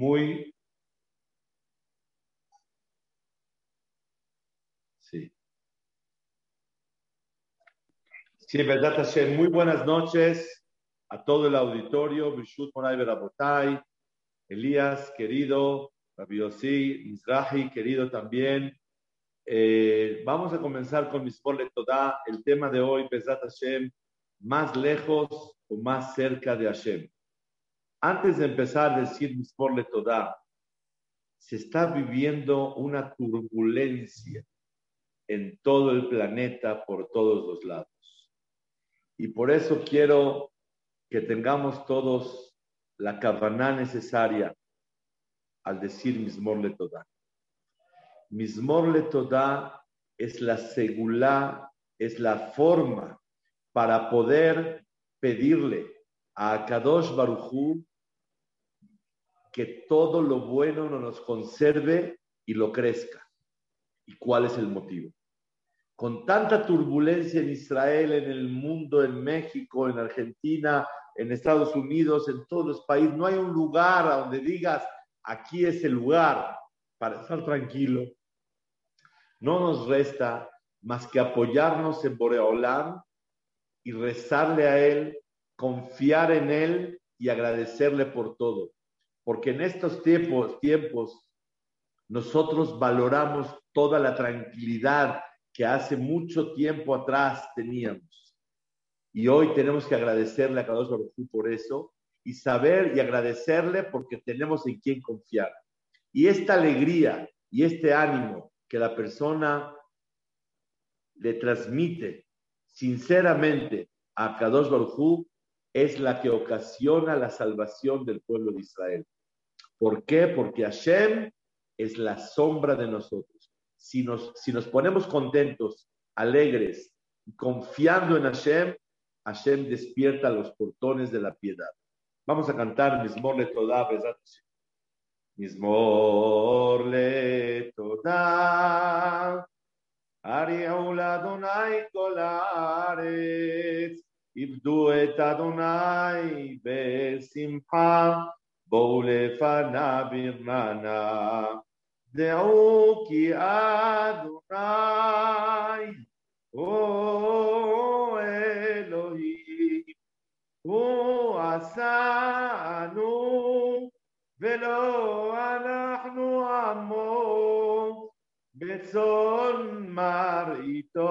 Muy Sí. Sí, verdad, Hashem. Muy buenas noches a todo el auditorio. Bishut Moray Berabotay, Elías, querido, Rabiosi, Mizrahi, querido también. Eh, vamos a comenzar con Mismor Toda, el tema de hoy, Besat Hashem, más lejos o más cerca de Hashem. Antes de empezar a decir Mismor Toda, se está viviendo una turbulencia en todo el planeta por todos los lados. Y por eso quiero que tengamos todos la cabana necesaria al decir Mismor le Toda. Mismor le Toda es la segula, es la forma para poder pedirle a Kadosh Barujú que todo lo bueno nos conserve y lo crezca. ¿Y cuál es el motivo? con tanta turbulencia en Israel, en el mundo, en México, en Argentina, en Estados Unidos, en todos los países, no hay un lugar a donde digas, aquí es el lugar para estar tranquilo. No nos resta más que apoyarnos en Boreolam y rezarle a Él, confiar en Él y agradecerle por todo. Porque en estos tiempos, tiempos nosotros valoramos toda la tranquilidad que hace mucho tiempo atrás teníamos. Y hoy tenemos que agradecerle a Kadosh Baruj por eso y saber y agradecerle porque tenemos en quién confiar. Y esta alegría y este ánimo que la persona le transmite sinceramente a Kadosh Baruj es la que ocasiona la salvación del pueblo de Israel. ¿Por qué? Porque Hashem es la sombra de nosotros si nos, si nos ponemos contentos, alegres, confiando en Hashem, Hashem despierta los portones de la piedad. Vamos a cantar Mismor le Toda, Mismor le Toda, Ariau la Donai kolaretz, Ibdu et Adonai besimcha, בואו לפניו ברננה. דעו כי אדוני הוא אלוהים, הוא עשנו ולא אנחנו עמו, בצאן מרעיתו,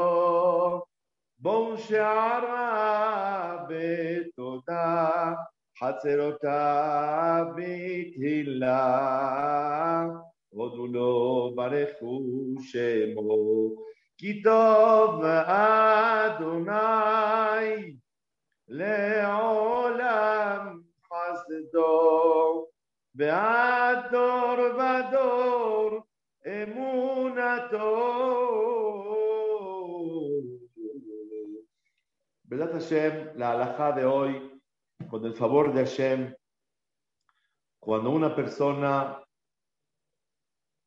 בואו שערה בתודה, חצרותיו בתהילה. הודו לו ברכו שמו, כי טוב אדוני לעולם חסדו, ועד דור ודור אמונתו. La alajá de hoy, con el favor de Hashem, cuando una persona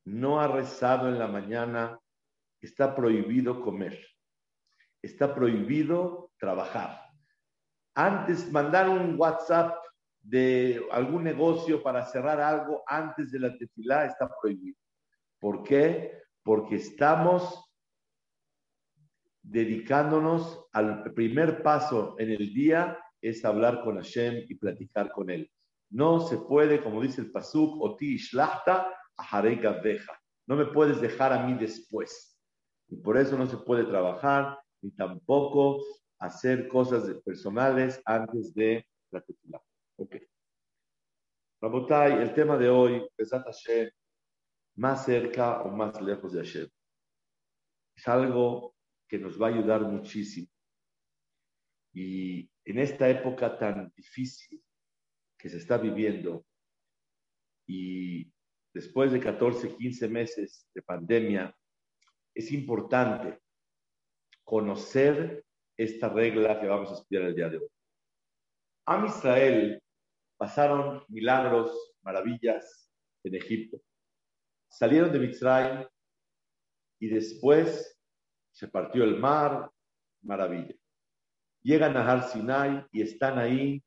no ha rezado en la mañana, está prohibido comer, está prohibido trabajar. Antes, mandar un WhatsApp de algún negocio para cerrar algo antes de la tefilá está prohibido. ¿Por qué? Porque estamos dedicándonos al primer paso en el día es hablar con Hashem y platicar con él. No se puede, como dice el Pasuk, oti shlachta, deja. No me puedes dejar a mí después. Y por eso no se puede trabajar ni tampoco hacer cosas personales antes de la tefilá. Ok. Rabotai, el tema de hoy, Besat Hashem, más cerca o más lejos de Hashem. Es algo que nos va a ayudar muchísimo. Y en esta época tan difícil que se está viviendo, y después de 14, 15 meses de pandemia, es importante conocer esta regla que vamos a estudiar el día de hoy. Am Israel pasaron milagros, maravillas en Egipto. Salieron de Mitzrayim y después se partió el mar, maravilla. Llegan a Har Sinai y están ahí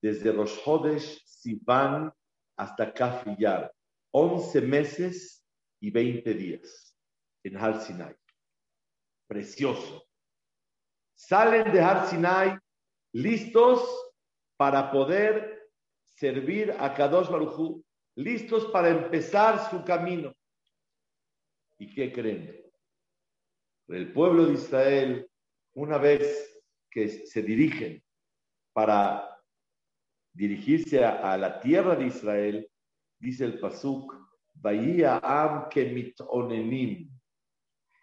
desde Rosh Hodesh, Sivan, hasta Kafiyar. 11 meses y 20 días en Har Sinai. Precioso. Salen de Har Sinai listos para poder servir a Kadosh Baruj listos para empezar su camino. ¿Y qué creen? El pueblo de Israel, una vez que se dirigen para dirigirse a, la tierra de Israel, dice el Pasuk, Am Kemitonenim.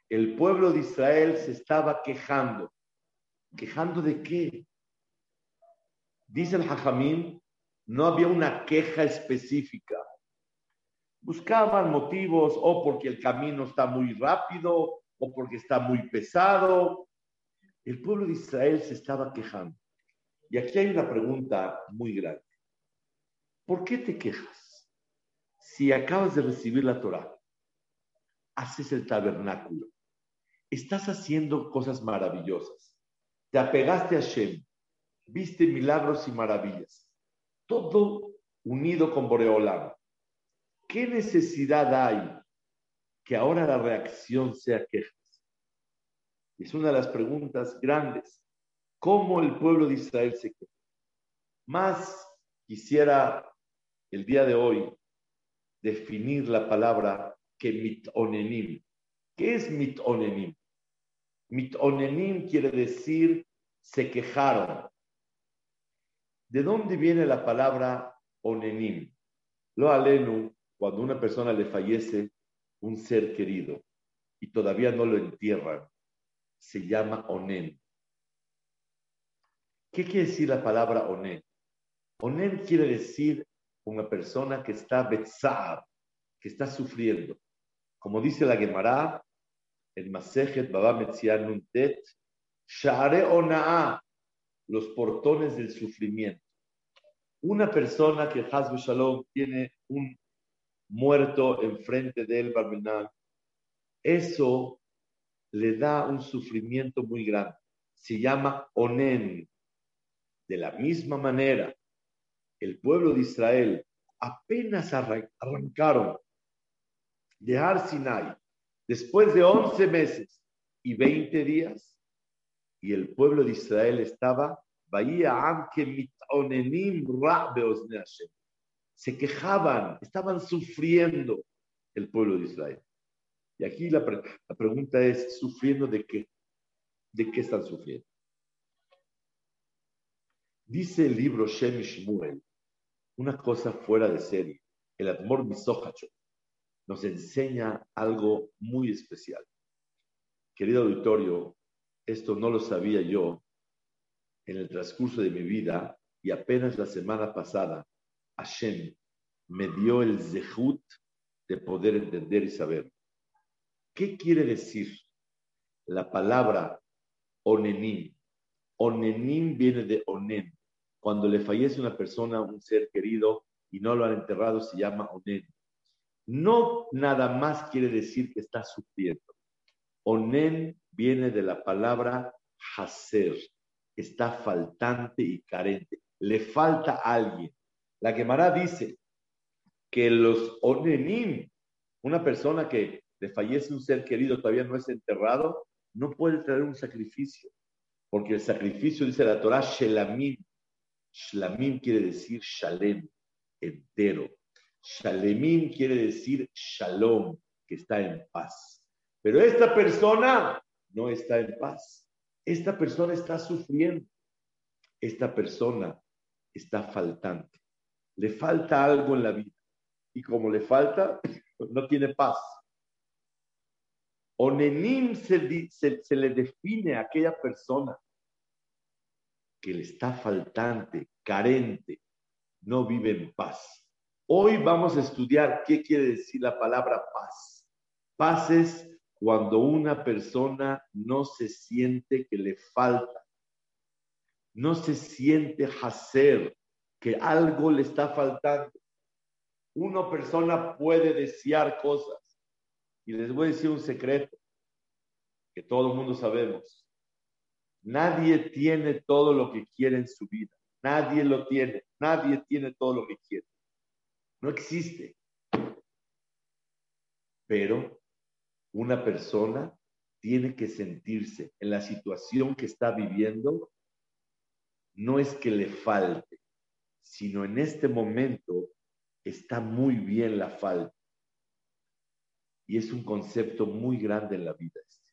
El pueblo de Israel se estaba quejando. ¿Quejando de qué? Dice el Hajamim, no había una queja específica. Buscaban motivos o porque el camino está muy rápido o porque está muy pesado. El pueblo de Israel se estaba quejando. Y aquí hay una pregunta muy grande. ¿Por qué te quejas? Si acabas de recibir la Torah, haces el tabernáculo, estás haciendo cosas maravillosas, te apegaste a Shem, viste milagros y maravillas, todo unido con Boreolam. ¿Qué necesidad hay que ahora la reacción sea quejas? Es una de las preguntas grandes cómo el pueblo de Israel se queda. Más quisiera el día de hoy definir la palabra que mitonenim. ¿Qué es mitonenim? Mitonenim quiere decir se quejaron. ¿De dónde viene la palabra onenim? Lo alenu, cuando una persona le fallece un ser querido y todavía no lo entierran, se llama onen. ¿Qué quiere decir la palabra onen? Onen quiere decir una persona que está betzar, que está sufriendo. Como dice la Gemara, el Masejet Baba Metzian Nuntet, Share Onaa, los portones del sufrimiento. Una persona que Hazbe Shalom tiene un muerto enfrente de él, Barbenal, eso le da un sufrimiento muy grande. Se llama Onen. De la misma manera, el pueblo de Israel apenas arrancaron de Har Sinai después de 11 meses y 20 días, y el pueblo de Israel estaba se quejaban, estaban sufriendo el pueblo de Israel. Y aquí la, pregunta es, ¿sufriendo de qué? ¿De qué están sufriendo? Dice el libro Shem Shmuel, una cosa fuera de serie. El Admor Misohacho nos enseña algo muy especial. Querido auditorio, esto no lo sabía yo en el transcurso de mi vida y apenas la semana pasada Hashem me dio el zehut de poder entender y saber. ¿Qué quiere decir la palabra onenim? Onenim viene de onen. Cuando le fallece una persona, un ser querido, y no lo han enterrado, se llama onen. No nada más quiere decir que está sufriendo. Onen viene de la palabra hacer. Está faltante y carente. Le falta alguien. La Gemara dice que los onenim, una persona que le fallece un ser querido, todavía no es enterrado, no puede traer un sacrificio. Porque el sacrificio, dice la Torah, shelamim. Shlamim quiere decir shalem, entero. Shalemim quiere decir shalom, que está en paz. Pero esta persona no está en paz. Esta persona está sufriendo. Esta persona está faltante. Le falta algo en la vida. Y como le falta, no tiene paz. Onenim se, se le define a aquella persona que le está faltante, carente, no vive en paz. Hoy vamos a estudiar qué quiere decir la palabra paz. Paz es cuando una persona no se siente que le falta, no se siente hacer, que algo le está faltando. Una persona puede desear cosas. Y les voy a decir un secreto que todo el mundo sabemos. Nadie tiene todo lo que quiere en su vida. Nadie lo tiene. Nadie tiene todo lo que quiere. No existe. Pero una persona tiene que sentirse en la situación que está viviendo, no es que le falte, sino en este momento está muy bien la falta. Y es un concepto muy grande en la vida. Este.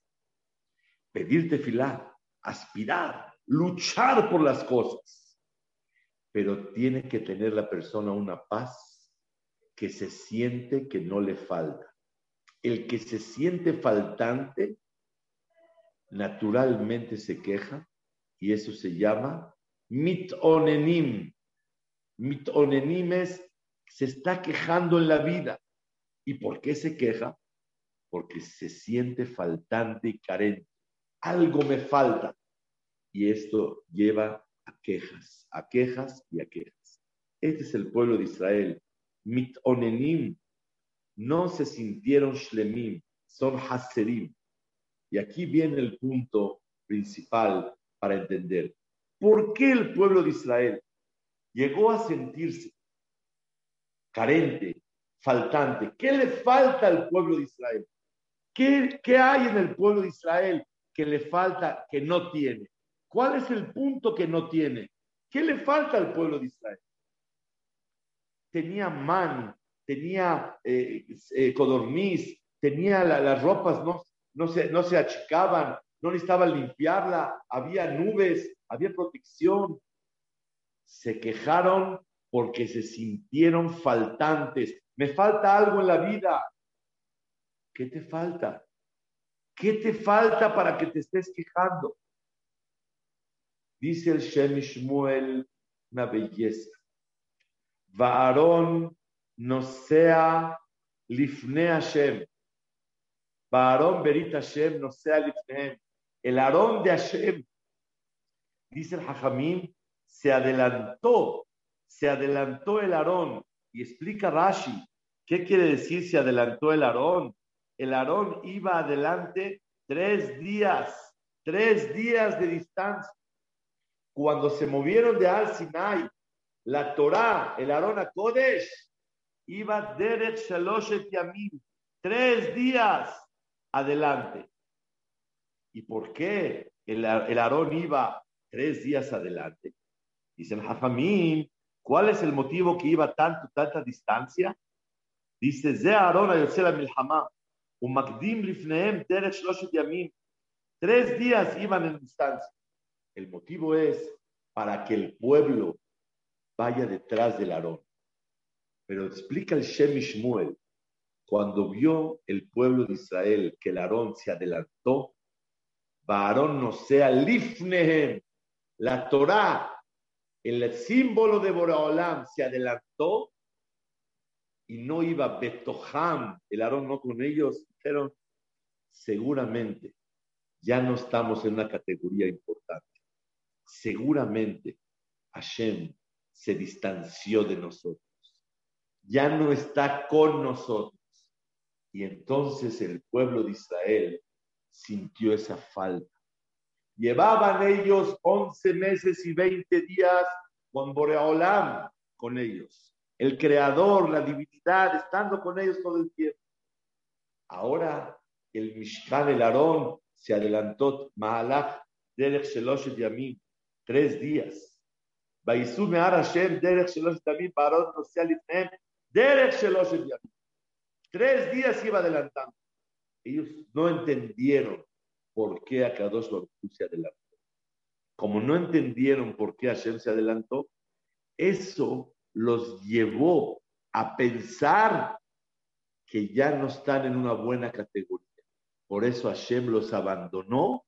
Pedirte filá, aspirar, luchar por las cosas. Pero tiene que tener la persona una paz que se siente que no le falta. El que se siente faltante naturalmente se queja y eso se llama mitonenim. Mitonenim es se está quejando en la vida. ¿Y por qué se queja? Porque se siente faltante y carente. Algo me falta. Y esto lleva a quejas, a quejas y a quejas. Este es el pueblo de Israel. Mitonenim no se sintieron shlemim, son haserim. Y aquí viene el punto principal para entender. ¿Por qué el pueblo de Israel llegó a sentirse carente, faltante? ¿Qué le falta al pueblo de Israel? ¿Qué, ¿Qué hay en el pueblo de Israel que le falta, que no tiene? ¿Cuál es el punto que no tiene? ¿Qué le falta al pueblo de Israel? Tenía man, tenía eh, eh, codorniz, tenía las ropas, no, se, no se achicaban, no necesitaba limpiarla, había nubes, había protección. Se quejaron porque se sintieron faltantes. Me falta algo en la vida. ¿Qué te falta? ¿Qué te falta para que te estés quejando? Dice el Shemishmuel una belleza. Vaarón no sea lifne Hashem. Varón berit Hashem no sea lifne. El Aarón de Hashem, dice el Hajamim, se adelantó, se adelantó el Aarón. Y explica Rashi, ¿qué quiere decir se adelantó el Aarón? El Aarón iba adelante tres días, tres días de distancia. Cuando se movieron de Al Sinai, la Torah, el Aarón a Kodesh, iba Derek Shaloshet Yamim, tres días adelante. ¿Y por qué el, el Aarón iba tres días adelante? Dice el Hafamim, ¿cuál es el motivo que iba tanto, tanta distancia? Dice, Ze Aarón a Milhama, un Magdim Lifneem Derek Shaloshet Yamim. Tres días iban en distancia. El motivo es para que el pueblo vaya detrás del Aarón. Pero explica el Shem cuando vio el pueblo de Israel que el Aarón se adelantó, Aarón no sea Lifnehem, la Torah, el símbolo de Boraolam se adelantó y no iba Betoham, el Aarón no con ellos, seguramente ya no estamos en una categoría importante. Seguramente Hashem se distanció de nosotros ya no está con nosotros. Y entonces el pueblo de Israel sintió esa falta. Llevaban ellos 11 meses y 20 días con Boreolam, con ellos. El creador, la divinidad, estando con ellos todo el tiempo. Ahora el Mishkan, el Aarón, se adelantó, Mahalach, Derech Sheloshet Yamim, tres días. Baisu Me'ar Hashem, Derech Sheloshet Yamim, Barot Nosea Lifnem, Tres días iba adelantando. Ellos no entendieron por qué Akadosh Baruch se adelantó. Como no entendieron por qué Hashem se adelantó, eso los llevó a pensar que ya no están en una buena categoría. Por eso Hashem los abandonó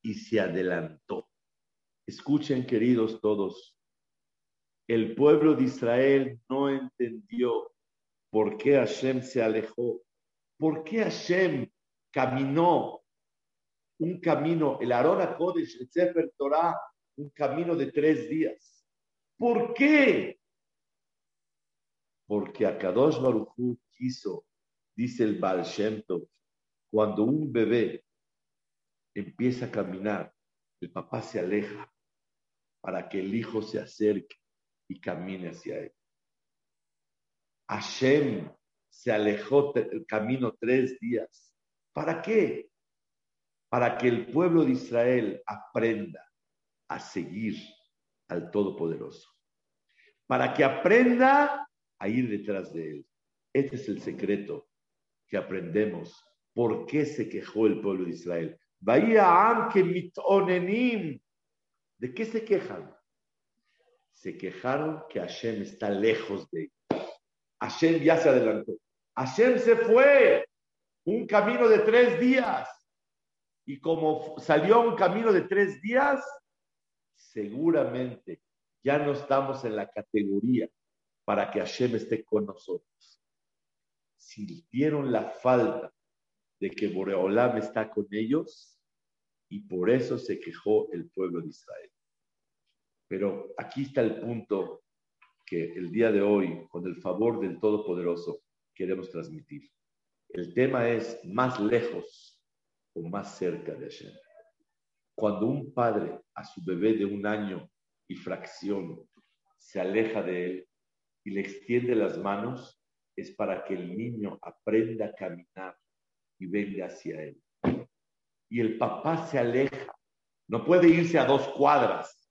y se adelantó. Escuchen, queridos todos, el pueblo de Israel no entendió por qué Hashem se alejó, por qué Hashem caminó un camino, el Arona Kodesh, el Sefer Torah, un camino de tres días. ¿Por qué? Porque Akadosh Baruch quiso, dice el Baal Shem cuando un bebé empieza a caminar, el papá se aleja para que el hijo se acerque y camine hacia él. Hashem se alejó el camino tres días. ¿Para qué? Para que el pueblo de Israel aprenda a seguir al Todopoderoso. Para que aprenda a ir detrás de él. Este es el secreto que aprendemos. ¿Por qué se quejó el pueblo de Israel? ¿De qué se quejan? Se quejaron que Hashem está lejos de ellos. Hashem ya se adelantó. Hashem se fue un camino de tres días. Y como salió un camino de tres días, seguramente ya no estamos en la categoría para que Hashem esté con nosotros. Sintieron la falta de que Boreolam está con ellos y por eso se quejó el pueblo de Israel. Pero aquí está el punto que el día de hoy, con el favor del Todopoderoso, queremos transmitir. El tema es más lejos o más cerca de Hashem. Cuando un padre a su bebé de un año y fracción se aleja de él y le extiende las manos, es para que el niño aprenda a caminar y venga hacia él. Y el papá se aleja. No puede irse a dos cuadras,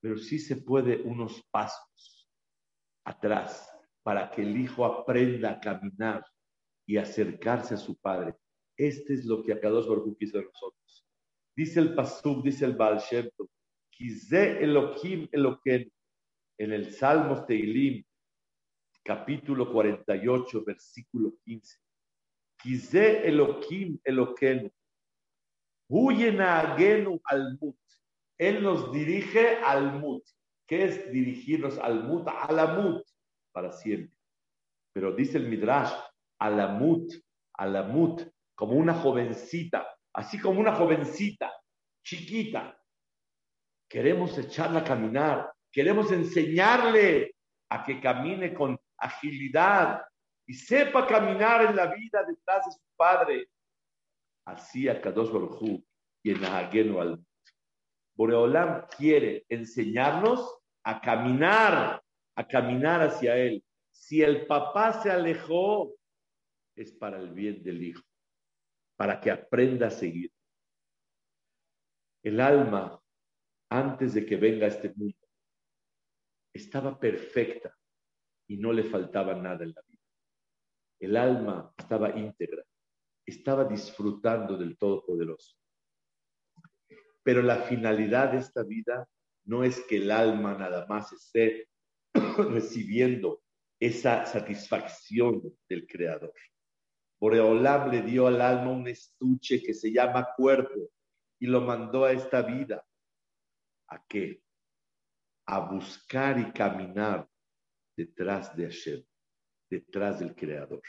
pero sí se puede unos pasos atrás para que el hijo aprenda a caminar y acercarse a su padre. Este es lo que Akadosh Baruch quiso de nosotros. Dice el Pasuk, dice el Baal Shem Elohim Eloken, en el Salmos Teilim, capítulo 48, versículo 15. Kize Elohim Eloken, Huyena al Mut. Él nos dirige al Mut. ¿Qué es dirigirnos al Mut? A la Mut, para siempre. Pero dice el Midrash, alamut, alamut, como una jovencita, así como una jovencita, chiquita. Queremos echarla a caminar, queremos enseñarle a que camine con agilidad y sepa caminar en la vida detrás de su padre. Así a Kadosh Baruj y en al Boreolam quiere enseñarnos a caminar, a caminar hacia él. Si el papá se alejó, es para el bien del hijo, para que aprenda a seguir. El alma, antes de que venga a este mundo, estaba perfecta y no le faltaba nada en la vida. El alma estaba íntegra, estaba disfrutando del Todopoderoso. Pero la finalidad de esta vida no es que el alma nada más esté recibiendo esa satisfacción del Creador. Boreolam le dio al alma un estuche que se llama cuerpo y lo mandó a esta vida. ¿A qué? A buscar y caminar detrás de Hashem, detrás del Creador.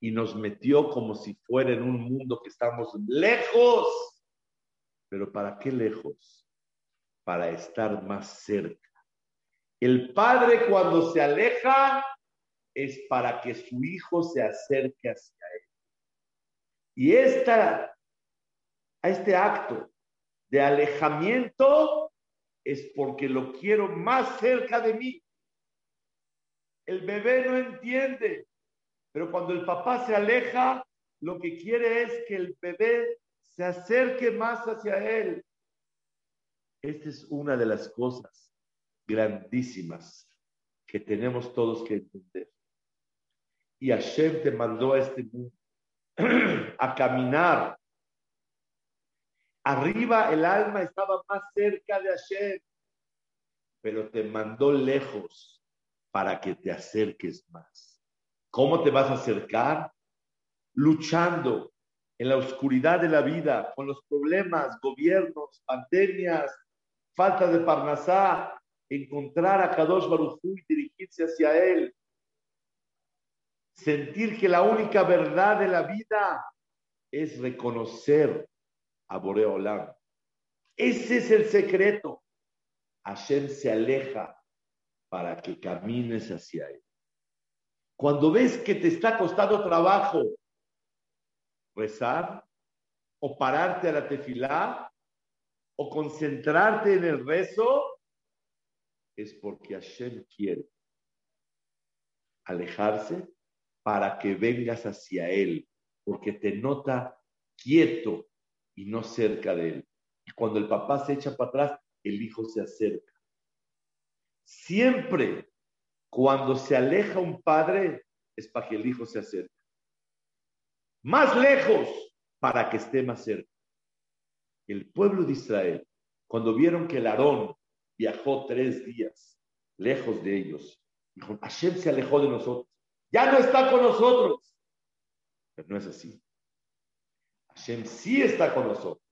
Y nos metió como si fuera en un mundo que estamos lejos. Pero ¿para qué lejos? Para estar más cerca. El padre cuando se aleja es para que su hijo se acerque hacia él. Y esta, a este acto de alejamiento es porque lo quiero más cerca de mí. El bebé no entiende, pero cuando el papá se aleja, lo que quiere es que el bebé se acerque más hacia él. Esta es una de las cosas grandísimas que tenemos todos que entender. Y Hashem te mandó a este mundo a caminar. Arriba el alma estaba más cerca de Hashem, pero te mandó lejos para que te acerques más. ¿Cómo te vas a acercar? Luchando en la oscuridad de la vida, con los problemas, gobiernos, pandemias, falta de parnasá, encontrar a Kadosh Baruj y dirigirse hacia él. Sentir que la única verdad de la vida es reconocer a Boreolam. Ese es el secreto. Hashem se aleja para que camines hacia él. Cuando ves que te está costando trabajo rezar o pararte a la tefilá o concentrarte en el rezo, es porque Hashem quiere alejarse para que vengas hacia Él, porque te nota quieto y no cerca de Él. Y cuando el papá se echa para atrás, el hijo se acerca. Siempre cuando se aleja un padre es para que el hijo se acerque. Más lejos para que esté más cerca. El pueblo de Israel, cuando vieron que el Aarón viajó tres días lejos de ellos. Dijo, Hashem se alejó de nosotros. Ya no está con nosotros. Pero no es así. Hashem sí está con nosotros.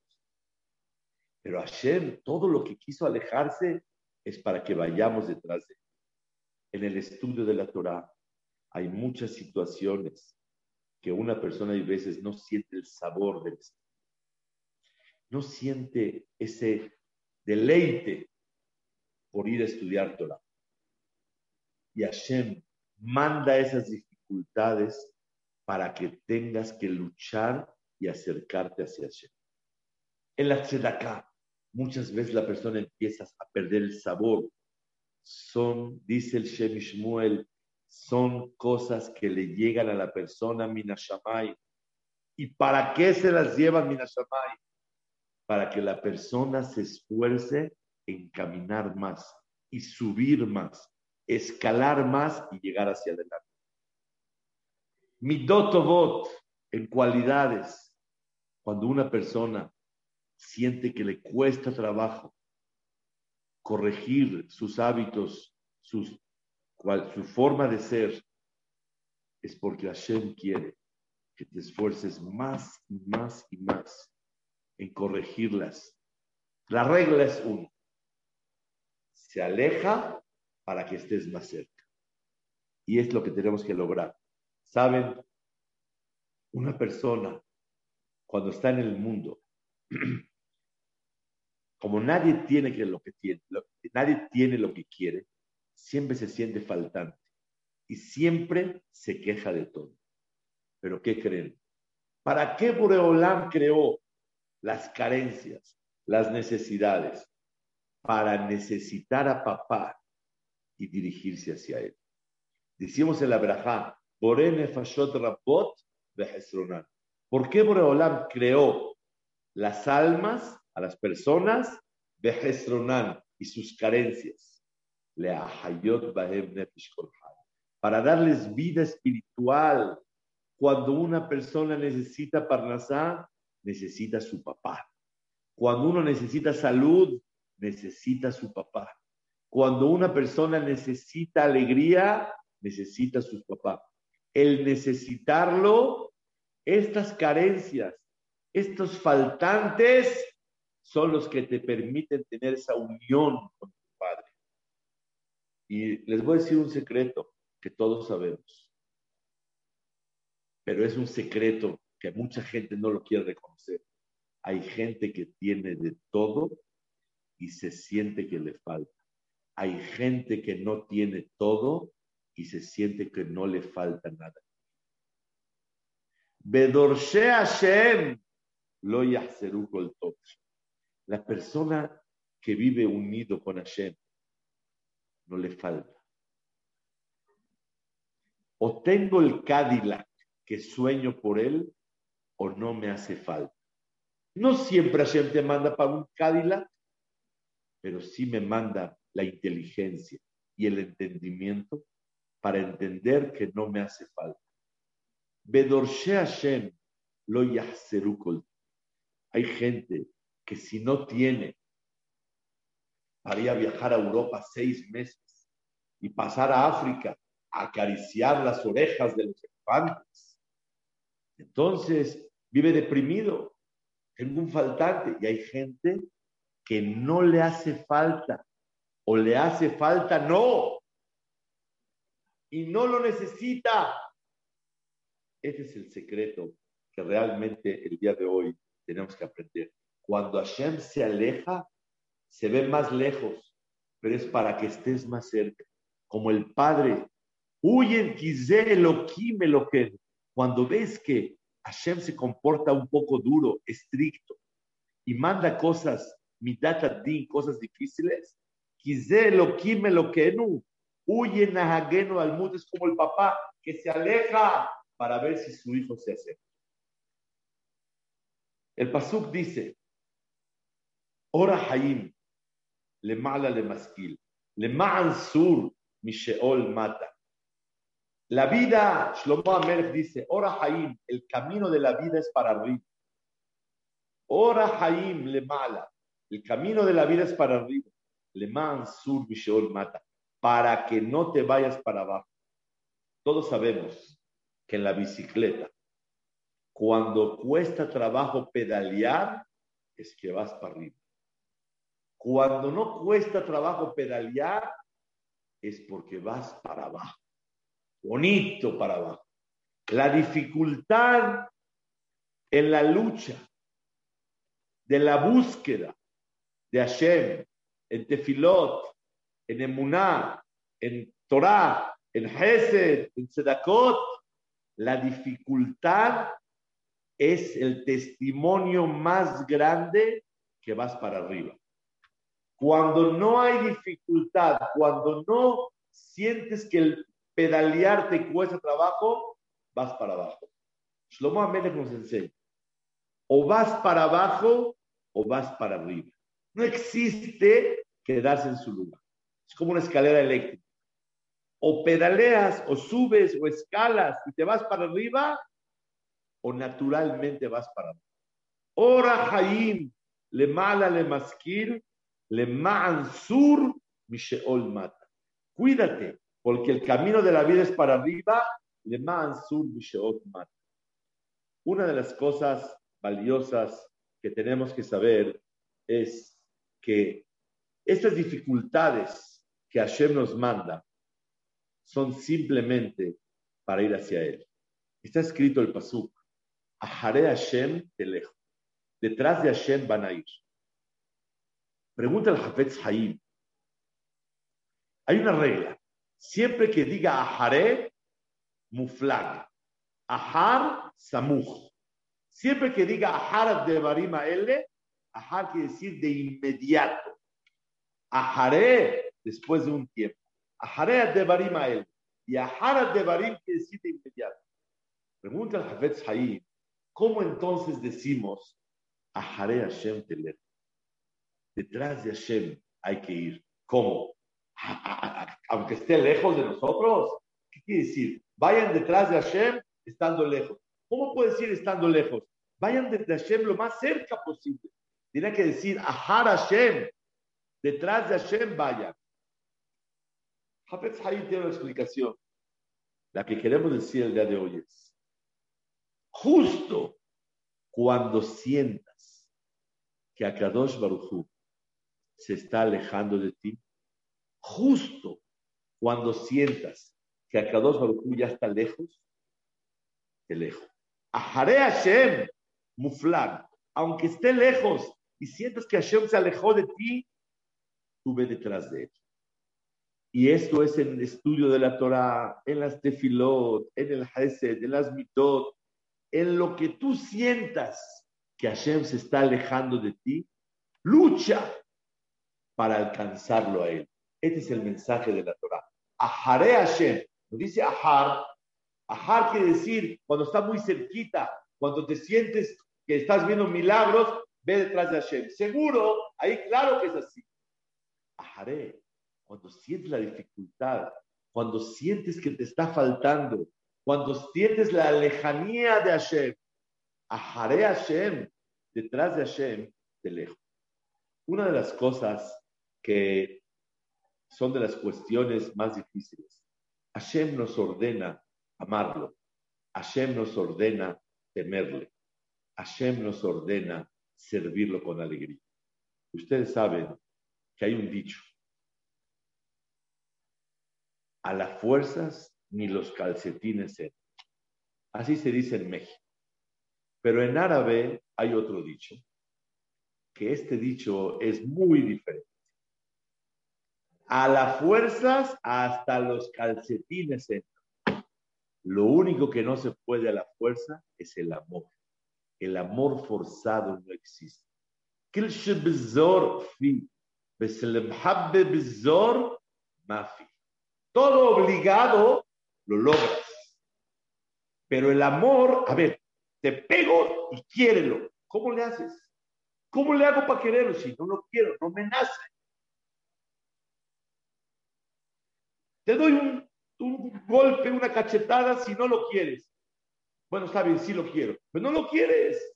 Pero Hashem, todo lo que quiso alejarse es para que vayamos detrás de él. En el estudio de la Torah hay muchas situaciones que una persona a veces no siente el sabor del estudio. No siente ese deleite por ir a estudiar Torah. Y Hashem manda esas dificultades para que tengas que luchar y acercarte hacia Hashem. En la tzedakah, muchas veces la persona empieza a perder el sabor. Son, dice el Shem Shmuel, son cosas que le llegan a la persona Minashamay. ¿Y para qué se las lleva Minashamay? Para que la persona se esfuerce en caminar más y subir más, escalar más y llegar hacia adelante. Midotobot en cualidades. Cuando una persona siente que le cuesta trabajo corregir sus hábitos, su forma de ser, es porque Hashem quiere que te esfuerces más y más y más en corregirlas. La regla es uno se aleja para que estés más cerca. Y es lo que tenemos que lograr. Saben, una persona cuando está en el mundo, como nadie tiene lo que tiene, nadie tiene lo que quiere, siempre se siente faltante y siempre se queja de todo. Pero ¿qué creen? ¿Para qué Boreolam creó las carencias, las necesidades? para necesitar a papá y dirigirse hacia él. Decimos en la Brajá, Fashot Rabot ¿Por qué Boreolam creó las almas a las personas Behesronan y sus carencias? Para darles vida espiritual. Cuando una persona necesita parnasá, necesita su papá. Cuando uno necesita salud, necesita su papá. Cuando una persona necesita alegría, necesita a su papá. El necesitarlo, estas carencias, estos faltantes, son los que te permiten tener esa unión con tu padre. Y les voy a decir un secreto que todos sabemos, pero es un secreto que mucha gente no lo quiere reconocer. Hay gente que tiene de todo y se siente que le falta. Hay gente que no tiene todo y se siente que no le falta nada. Bedorshe Hashem lo La persona que vive unido con Hashem no le falta. O tengo el Cadillac que sueño por él o no me hace falta. No siempre Hashem te manda para un Cadillac pero sí me manda la inteligencia y el entendimiento para entender que no me hace falta. Bedorshe Hashem lo Hay gente que si no tiene para ir a viajar a Europa seis meses y pasar a África a acariciar las orejas de los elefantes, entonces vive deprimido, tengo un faltante y hay gente que no le hace falta ¿O le hace falta? No. Y no lo necesita. Ese es el secreto que realmente el día de hoy tenemos que aprender. Cuando Hashem se aleja, se ve más lejos, pero es para que estés más cerca. Como el Padre, huyen, quise lo que. Cuando ves que Hashem se comporta un poco duro, estricto, y manda cosas, mitad din, cosas difíciles, quise lo que no. Huye Nahageno al mundo, es como el papá que se aleja para ver si su hijo se acerca. El Pasuk dice, Ora Haim, le mala le masquil, le sur, Misheol mata. La vida, Shlomo Amelech dice, Ora Haim, el camino de la vida es para arriba. Ora Haim le mala, el camino de la vida es para arriba. Le sur, Misheol mata, para que no te vayas para abajo. Todos sabemos que en la bicicleta, cuando cuesta trabajo pedalear, es que vas para arriba. Cuando no cuesta trabajo pedalear, es porque vas para abajo. Bonito para abajo. La dificultad en la lucha de la búsqueda de Hashem, en Tefilot, en Emuná, en Torah, en Hesed, en Sedakot, la dificultad es el testimonio más grande que vas para arriba. Cuando no hay dificultad, cuando no sientes que el pedalear te cuesta trabajo, vas para abajo. Shlomo Amelech nos enseña. O vas para abajo o vas para arriba. No existe quedarse en su lugar. Es como una escalera eléctrica. O pedaleas, o subes, o escalas y te vas para arriba, o naturalmente vas para abajo. Ora Jaim, le mala le masquir, le sur Misheol mata. Cuídate, porque el camino de la vida es para arriba, le sur Misheol mata. Una de las cosas valiosas que tenemos que saber es que estas dificultades que Hashem nos manda son simplemente para ir hacia Él. Está escrito el Pasuk, Ahare Hashem te lejos. Detrás de Hashem van a ir. Pregunta el Hafetz Haim. Hay una regla. Siempre que diga Ahare, muflag. Ahar, samuj. Siempre que diga Ahar de Barima L, Ahar quiere decir de inmediato. Ahare, después de un tiempo. Ahare de Barima L. Y Ahar de Barim quiere decir de inmediato. Pregunta el Hafetz Haim. ¿Cómo entonces decimos Ahare Hashem Telech? detrás de Hashem hay que ir. ¿Cómo? Aunque esté lejos de nosotros. ¿Qué quiere decir? Vayan detrás de Hashem estando lejos. ¿Cómo puede decir estando lejos? Vayan de Hashem lo más cerca posible. Tiene que decir, Ahar Hashem. Detrás de Hashem vayan. Hafez Hayim tiene una explicación. La que queremos decir el día de hoy es, justo cuando sientas que a Kadosh Baruch se está alejando de ti, justo cuando sientas que Akadosh Baruch ya está lejos, te lejos. Ahare Hashem, muflag, aunque esté lejos y sientas que Hashem se alejó de ti, tú detrás de él. Y esto es en el estudio de la Torah, en las tefilot, en el Hesed, en las mitot, en lo que tú sientas que Hashem se está alejando de ti, lucha para alcanzarlo a él. Este es el mensaje de la Torah. Ahare Hashem. Nos dice Ahar. Ahar quiere decir cuando está muy cerquita, cuando te sientes que estás viendo milagros, ve detrás de Hashem. Seguro, ahí claro que es así. Ahare, cuando sientes la dificultad, cuando sientes que te está faltando, cuando sientes la lejanía de Hashem, Ahare Hashem, detrás de Hashem, de lejos. Una de las cosas que son de las cuestiones más difíciles. Hashem nos ordena amarlo. Hashem nos ordena temerle. Hashem nos ordena servirlo con alegría. Ustedes saben que hay un dicho a las fuerzas ni los calcetines entran. Así se dice en México. Pero en árabe hay otro dicho, que este dicho es muy diferente. A las fuerzas hasta los calcetines entran. Lo único que no se puede a la fuerza es el amor. El amor forzado no existe. Todo obligado lo logras. Pero el amor, a ver, te pego y quiérelo. ¿Cómo le haces? ¿Cómo le hago para quererlo? Si no lo quiero, no me nace. Te doy un, golpe, una cachetada si no lo quieres. Bueno, está bien, sí lo quiero, pero no lo quieres.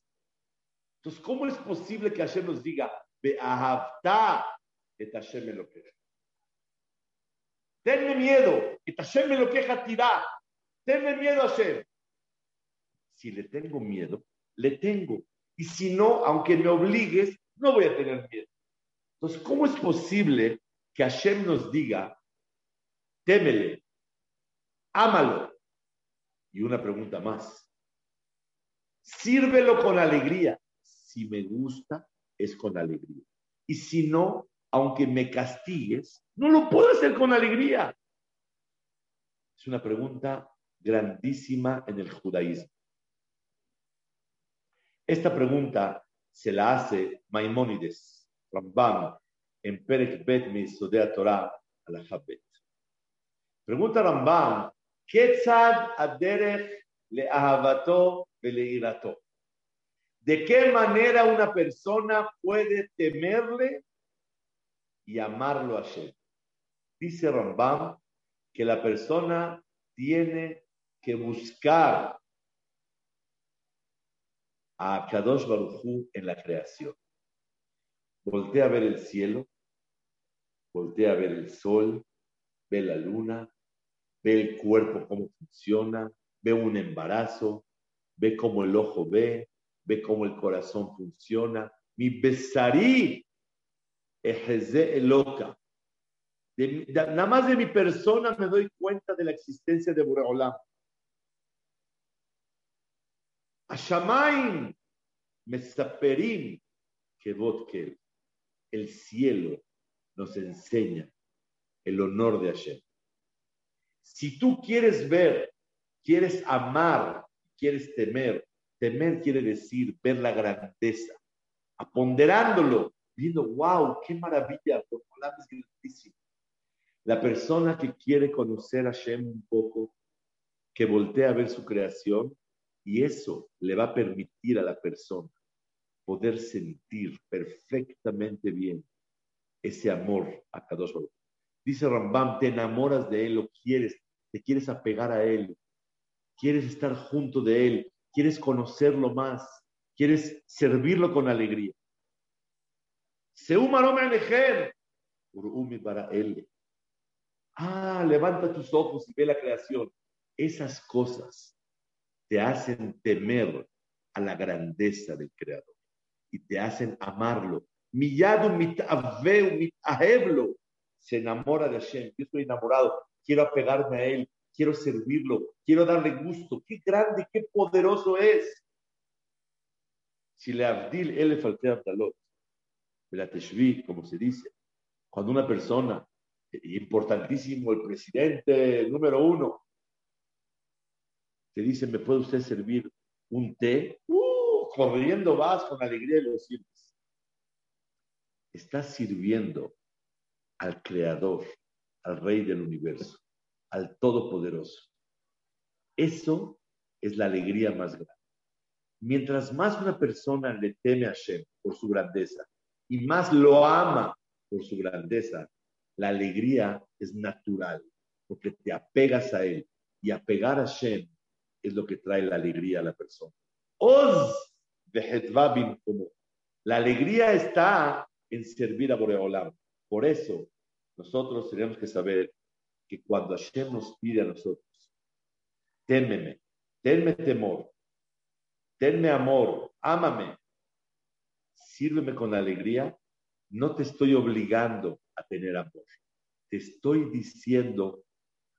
Entonces, ¿cómo es posible que Hashem nos diga, ve ahavta et Hashem lo? Tenme miedo, et Hashem me lo queja tirá. Tenme miedo a Hashem. Si le tengo miedo, le tengo. Y si no, aunque me obligues, no voy a tener miedo. Entonces, ¿cómo es posible que Hashem nos diga, témele, ámalo? Y una pregunta más. Sírvelo con alegría. Si me gusta, es con alegría. Y si no, aunque me castigues, no lo puedo hacer con alegría. Es una pregunta grandísima en el judaísmo. Esta pregunta se la hace Maimónides, Rambam, en Perek Bet Misodea Torah al Pregunta Rambam, ¿Ketzad aderech le ahavato irato? ¿De qué manera una persona puede temerle y amarlo a Hashem? Dice Rambam que la persona tiene que buscar a Kadosh Baruchú en la creación. Voltea a ver el cielo, voltea a ver el sol, ve la luna, ve el cuerpo cómo funciona, ve un embarazo, ve cómo el ojo ve, ve cómo el corazón funciona. Mi besarí es loca. nada más de mi persona me doy cuenta de la existencia de Boreolam. Ashamaim Mesaperim que El cielo nos enseña el honor de Hashem. Si tú quieres ver, quieres amar, quieres temer, temer quiere decir ver la grandeza, aponderándolo, wow, qué maravilla, es grandísimo. La persona que quiere conocer a Hashem un poco, que voltea a ver su creación, y eso le va a permitir a la persona poder sentir perfectamente bien ese amor a Kadosh Baruch. Dice Rambam, te enamoras de él, lo quieres, te quieres apegar a él, quieres estar junto de él, quieres conocerlo más, quieres servirlo con alegría. Él. Ah, levanta tus ojos y ve la creación. Esas cosas te hacen temer a la grandeza del Creador y te hacen amarlo. Se enamora de Hashem. Yo estoy enamorado. Quiero apegarme a Él. Quiero servirlo. Quiero darle gusto. Qué grande, qué poderoso es. Si le abdil, él le falté abdalot. La teshvi, como se dice. Cuando una persona, importantísimo, el presidente número uno, te dice, ¿me puede usted servir un té? Uh, corriendo vas con alegría y lo sirves. Estás sirviendo al Creador, al Rey del universo, al Todopoderoso. Eso es la alegría más grande. Mientras más una persona le teme a Hashem por su grandeza y más lo ama por su grandeza, la alegría es natural, porque te apegas a Él. Y apegar a Hashem es lo que trae la alegría a la persona. Oz de como la alegría está en servir a Boreolam. Por eso nosotros tenemos que saber que cuando Hashem nos pide a nosotros, témeme, tenme temor, tenme amor, ámame, sírveme con alegría, no te estoy obligando a tener amor. Te estoy diciendo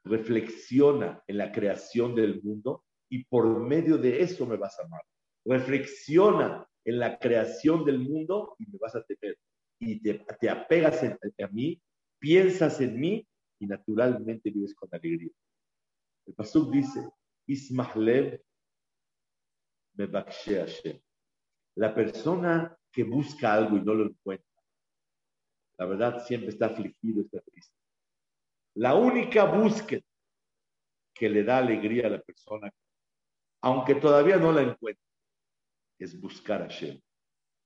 reflexiona en la creación del mundo y por medio de eso me vas a amar. Reflexiona en la creación del mundo y me vas a temer. Y te, apegas a mí, piensas en mí y naturalmente vives con alegría. El Pasuk dice, Ismahlev me La persona que busca algo y no lo encuentra, la verdad siempre está afligido, está triste. La única búsqueda que le da alegría a la persona, aunque todavía no la encuentre, es buscar a Hashem.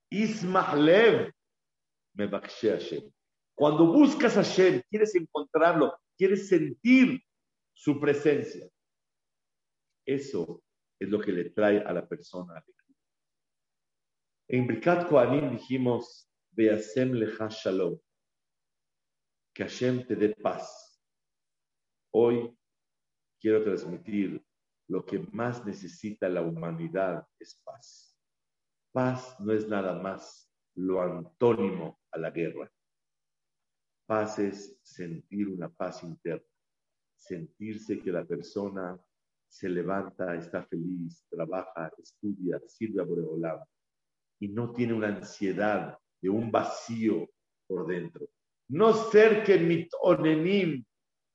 Ismahlev me Hashem. Cuando buscas a Hashem, quieres encontrarlo, quieres sentir su presencia. Eso es lo que le trae a la persona alegría. En Brikat Koanim dijimos, Beasem lecha shalom, que Hashem te dé paz. Hoy quiero transmitir lo que más necesita la humanidad es paz. Paz no es nada más lo antónimo a la guerra. Paz es sentir una paz interna, sentirse que la persona se levanta, está feliz, trabaja, estudia, sirve a Boreolam y no tiene una ansiedad de un vacío por dentro. No ser que mit onenim,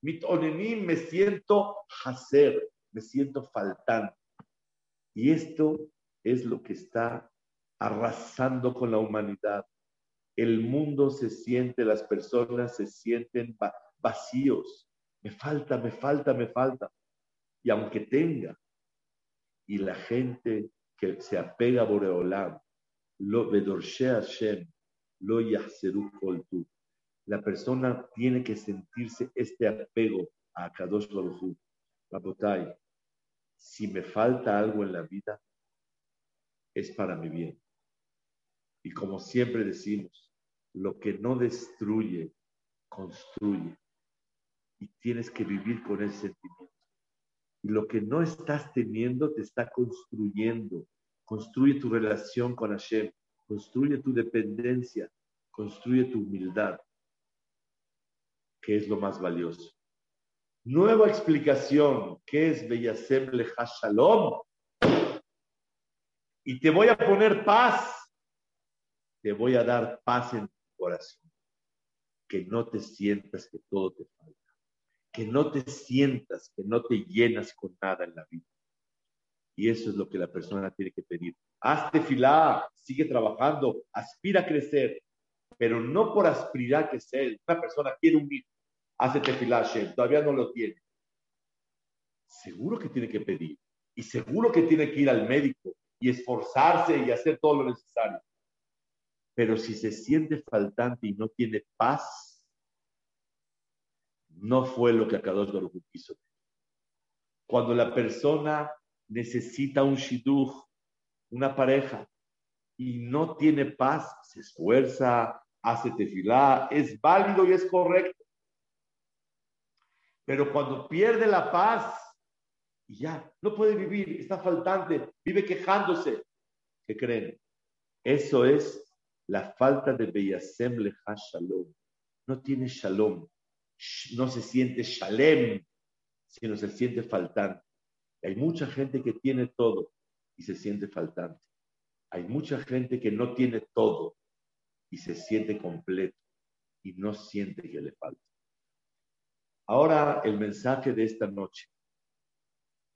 mit onenim me siento hacer, me siento faltante. Y esto es lo que está arrasando con la humanidad. El mundo se siente, las personas se sienten vacíos. Me falta, me falta, me falta. Y aunque tenga, y la gente que se apega a Boreolam, lo Hashem, lo La persona tiene que sentirse este apego a Kadosh Baruch Rabotai, si me falta algo en la vida, es para mi bien. Y como siempre decimos, lo que no destruye, construye. Y tienes que vivir con ese sentimiento. Y lo que no estás teniendo te está construyendo. Construye tu relación con Hashem, construye tu dependencia, construye tu humildad, que es lo más valioso. Nueva explicación, ¿qué es Beyasem Lecha Shalom? Y te voy a poner paz, te voy a dar paz en tu corazón, que no te sientas que todo te falta que no te sientas, que no te llenas con nada en la vida. Y eso es lo que la persona tiene que pedir. Hazte filá, sigue trabajando, aspira a crecer, pero no por aspirar a crecer. Una persona quiere un hijo, hace tefilá, todavía no lo tiene. Seguro que tiene que pedir y seguro que tiene que ir al médico y esforzarse y hacer todo lo necesario. Pero si se siente faltante y no tiene paz, no fue lo que Akadosh Baruch quiso. Cuando la persona necesita un shidduch, una pareja, y no tiene paz, se esfuerza, hace tefilá, es válido y es correcto. Pero cuando pierde la paz, ya, no puede vivir, está faltante, vive quejándose. ¿Qué creen? Eso es la falta de Beyasem Lecha Shalom. No tiene Shalom no se siente shalem, sino se siente faltante. Hay mucha gente que tiene todo y se siente faltante. Hay mucha gente que no tiene todo y se siente completo y no siente que le falta. Ahora el mensaje de esta noche,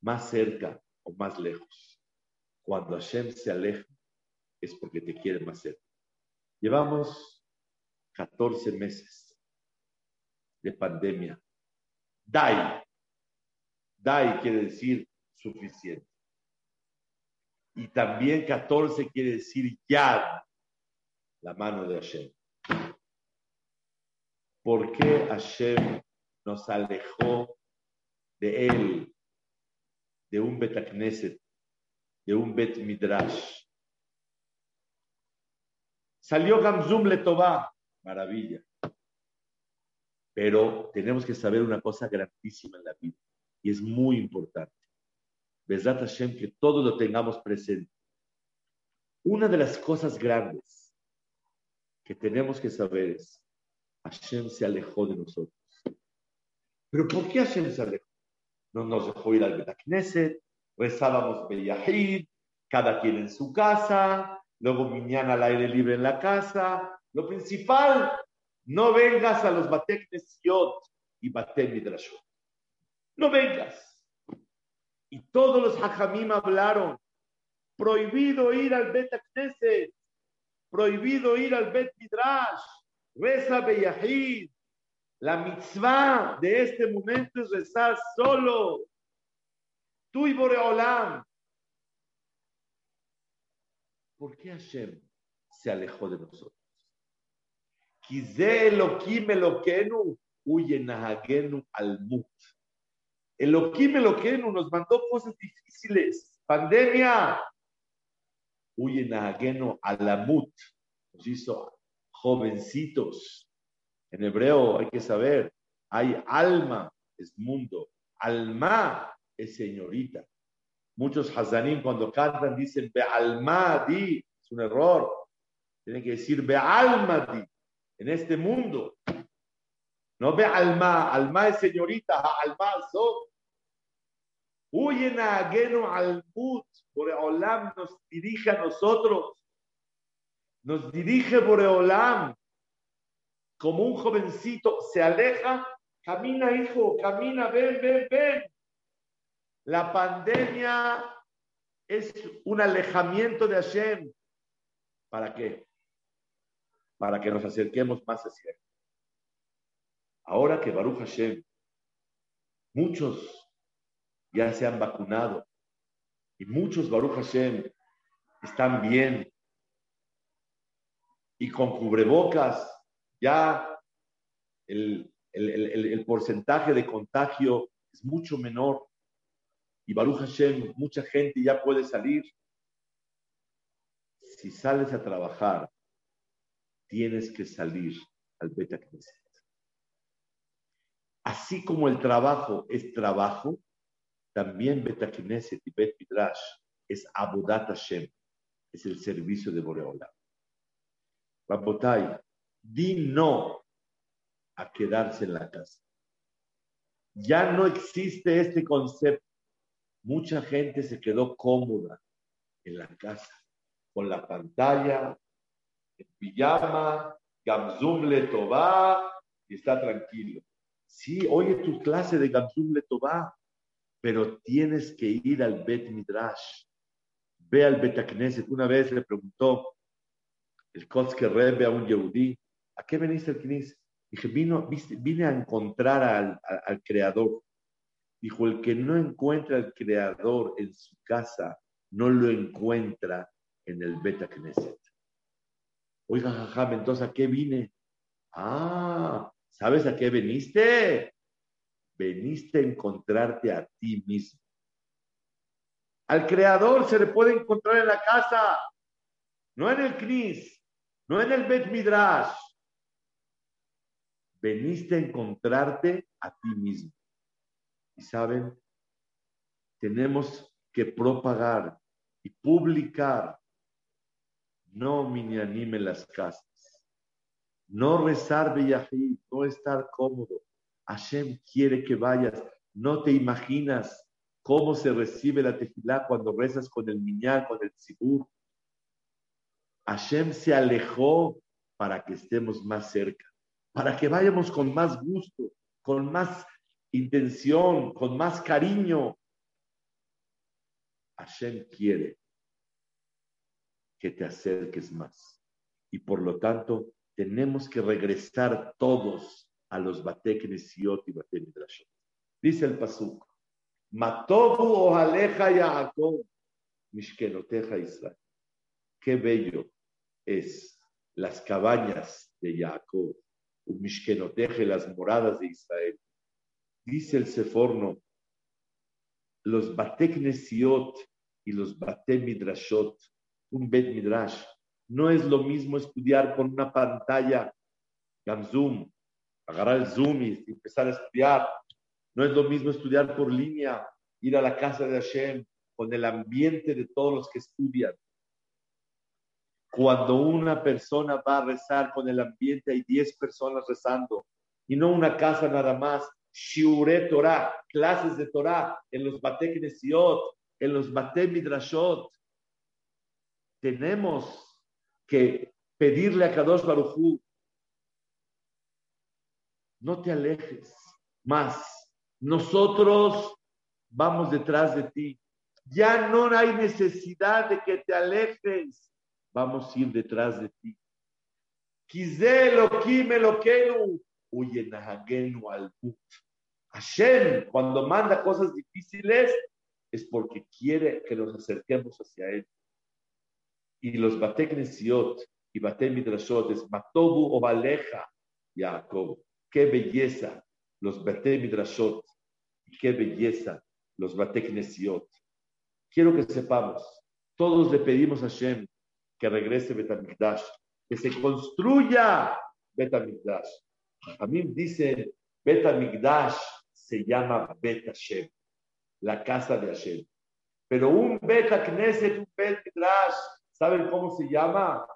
más cerca o más lejos. Cuando Hashem se aleja es porque te quiere más cerca. Llevamos 14 meses de pandemia. DAI. DAI quiere decir suficiente. Y también 14 quiere decir ya la mano de Hashem. ¿Por qué Hashem nos alejó de él, de un Betacneset, de un Bet Midrash? Salió Gamzum Letová, maravilla. Pero tenemos que saber una cosa grandísima en la vida y es muy importante. Besat Hashem, que todo lo tengamos presente. Una de las cosas grandes que tenemos que saber es, Hashem se alejó de nosotros. Pero ¿por qué Hashem se alejó? No nos dejó ir al Betacneset, rezábamos Beyahid, cada quien en su casa, luego mañana al aire libre en la casa. Lo principal, no vengas a los Bateknesiot y Batem Midrashot. No vengas. Y todos los Hajamim hablaron. Prohibido ir al Bet prohibido ir al Bet Midrash, reza Beyahid. La mitzvah de este momento es rezar solo. Tú y Boreolam. ¿Por qué Hashem se alejó de nosotros? Quizé Elohim Eloquenu, huye Nahagenu al Mut. Elohim Eloquenu nos mandó cosas difíciles. Pandemia, huyen a Alamut, nos hizo jovencitos. En hebreo hay que saber, hay alma, es mundo, alma es señorita. Muchos hazanim cuando cantan dicen be alma di, es un error. Tienen que decir be alma di, en este mundo. No ve alma, alma es señorita, alma so. Huyen a al mut, Boreolam nos dirige a nosotros, nos dirige Boreolam, como un jovencito se aleja, camina hijo, camina, ven, ven, ven. La pandemia es un alejamiento de Hashem. ¿Para qué? Para que nos acerquemos más hacia él. Ahora que Baruch Hashem, muchos ya se han vacunado, y muchos Baruch Hashem están bien. Y con cubrebocas ya el, el, porcentaje de contagio es mucho menor. Y Baruch Hashem, mucha gente ya puede salir. Si sales a trabajar, tienes que salir al Beta Así como el trabajo es trabajo, también Betakineset y Bet es Abodat Hashem, es el servicio de Boreola. Rabotai, di no a quedarse en la casa. Ya no existe este concepto. Mucha gente se quedó cómoda en la casa, con la pantalla, en pijama, Gamzum le y está tranquilo. Sí, oye tu clase de Gamzum le pero tienes que ir al Bet Midrash. Ve al Bet Knesset. Una vez le preguntó el Kotzke Rebbe a un Yehudí, ¿a qué veniste al Knesset? Dije, vine a encontrar al, Creador. Dijo, el que no encuentra al Creador en su casa, no lo encuentra en el Bet Knesset. Oiga, jajam, entonces, ¿a qué vine? Ah, ¿sabes a qué veniste? Veniste a encontrarte a ti mismo. Al creador se le puede encontrar en la casa, no en el Knis, no en el Bet Midrash. Veniste a encontrarte a ti mismo. Y saben, tenemos que propagar y publicar, no mini anime las casas, no rezar Bellahí, no estar cómodo, Hashem quiere que vayas. No te imaginas cómo se recibe la tefilá cuando rezas con el miñal, con el tzibur. Hashem se alejó para que estemos más cerca, para que vayamos con más gusto, con más intención, con más cariño. Hashem quiere que te acerques más. Y por lo tanto, tenemos que regresar todos a los Bateknesiot y Batemidrashot. Dice el Pasuk, Matobu ojaleja Yaakov, Mishkenoteja Israel. Qué bello es las cabañas de Jacob, Mishkenoteja, las moradas de Israel. Dice el Seforno, los Bateknesiot y los Batemidrashot, un Bet Midrash, no es lo mismo estudiar con una pantalla Gamzum agarrar el Zoom y empezar a estudiar. No es lo mismo estudiar por línea, ir a la casa de Hashem con el ambiente de todos los que estudian. Cuando una persona va a rezar con el ambiente, hay 10 personas rezando y no una casa nada más. shiure Torah, clases de Torah en los Bate en los Bate Midrashot. Tenemos que pedirle a Kadosh Baruchú, no te alejes más. Nosotros vamos detrás de ti. Ya no hay necesidad de que te alejes. Vamos a ir detrás de ti. Lo huye al Hashem, cuando manda cosas difíciles, es porque quiere que nos acerquemos hacia Él. Y los Bateknesiot y Bate Midrashot es Matobu o Baleja, Jacob. Qué belleza los Bate Midrashot y qué belleza los Bateknesiot. Quiero que sepamos, todos le pedimos a Hashem que regrese Betamikdash, que se construya Betamikdash. A mí dicen, Betamikdash se llama Bet Hashem, la casa de Hashem. Pero un Bet Knesset, un Bet ¿saben cómo se llama?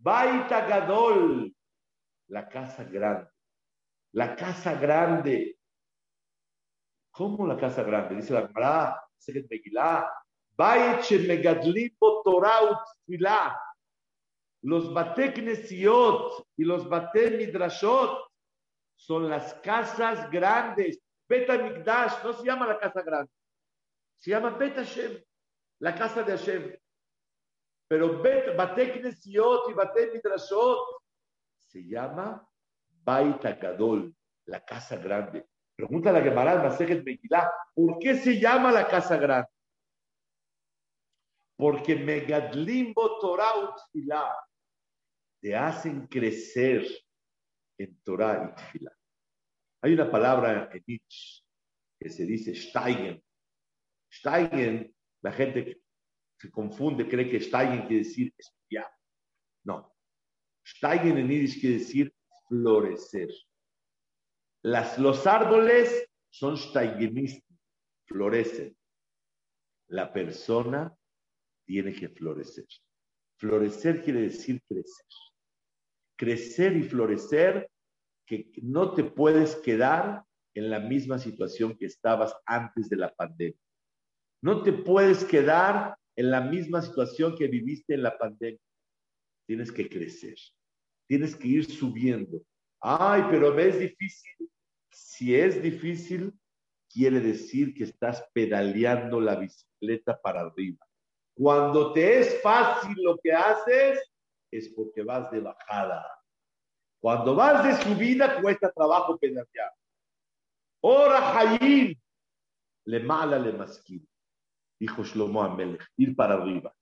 Baita Gadol, la casa grande. La casa grande. ¿Cómo la casa grande? Dice la Gemara, dice Megilá. Megadlipo Torah Los Bate Knesiot y los Bate Midrashot son las casas grandes. Beta Migdash no se llama la casa grande, se llama Bet Hashem, la casa de Hashem. Pero Bet, y Bate Midrashot se llama Baita Gadol, la casa grande. Pregunta la Gemara Masejet Megillah, ¿por qué se llama la casa grande? Porque Megadlimbo Torah Utfilah te hacen crecer en Torah y Tfilah. Hay una palabra en Nietzsche que se dice Steigen. Steigen, la gente se confunde, cree que Steigen quiere decir estudiar. No. Steigen en Yiddish quiere decir florecer. Las, los árboles son steigenistas, florecen. La persona tiene que florecer. Florecer quiere decir crecer crecer y florecer que no te puedes quedar en la misma situación que estabas antes de la pandemia. No te puedes quedar en la misma situación que viviste en la pandemia. Tienes que crecer. Tienes que ir subiendo. Ay, pero es difícil. Si es difícil, quiere decir que estás pedaleando la bicicleta para arriba. Cuando te es fácil lo que haces, es porque vas de bajada. Cuando vas de subida, cuesta trabajo pedalear. Ora Hayim, le mala le masquín, dijo Shlomo Amelech, ir para arriba.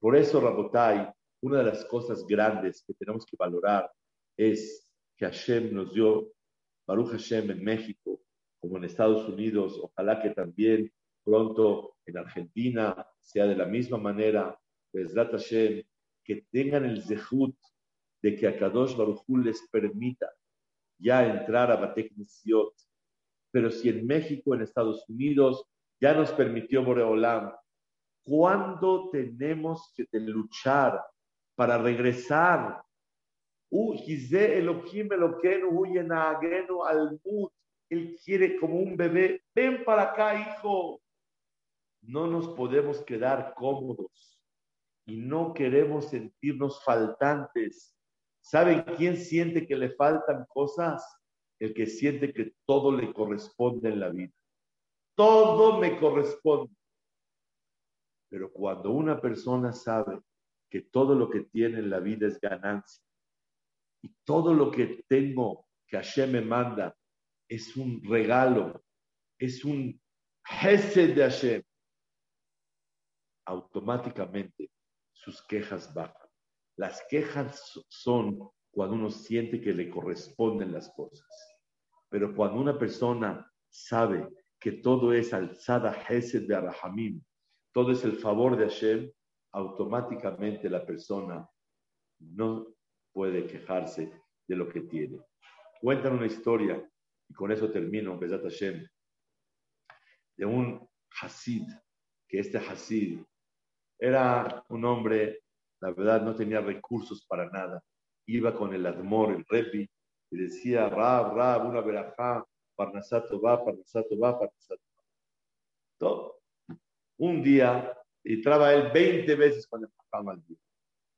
Por eso, Rabotai, una de las cosas grandes que tenemos que valorar es que Hashem nos dio, Baruch Hashem en México, como en Estados Unidos, ojalá que también pronto en Argentina sea de la misma manera, Bezrat Hashem, que tengan el zehut de que a Kadosh Baruchú les permita ya entrar a Bateknesiot. Pero si en México, en Estados Unidos, ya nos permitió Boreolam, ¿cuándo tenemos que luchar para regresar? Él quiere como un bebé, ven para acá, hijo. No nos podemos quedar cómodos y no queremos sentirnos faltantes. ¿Saben quién siente que le faltan cosas? El que siente que todo le corresponde en la vida. Todo me corresponde. Pero cuando una persona sabe que todo lo que tiene en la vida es ganancia y todo lo que tengo que Hashem me manda es un regalo, es un jefe de Hashem, automáticamente sus quejas bajan. Las quejas son cuando uno siente que le corresponden las cosas. Pero cuando una persona sabe que todo es alzada Hesed de Arahamim, todo es el favor de Hashem, automáticamente la persona no puede quejarse de lo que tiene. Cuentan una historia, y con eso termino, Besat Hashem, de un Hasid, que este Hasid era un hombre, la verdad, no tenía recursos para nada. Iba con el Admor, el Repi, y decía, Rab, Rab, una verajá, Parnasato va, Parnasato va, Parnasato va. Todo. Un día, y traba él 20 veces con el Jajam al día.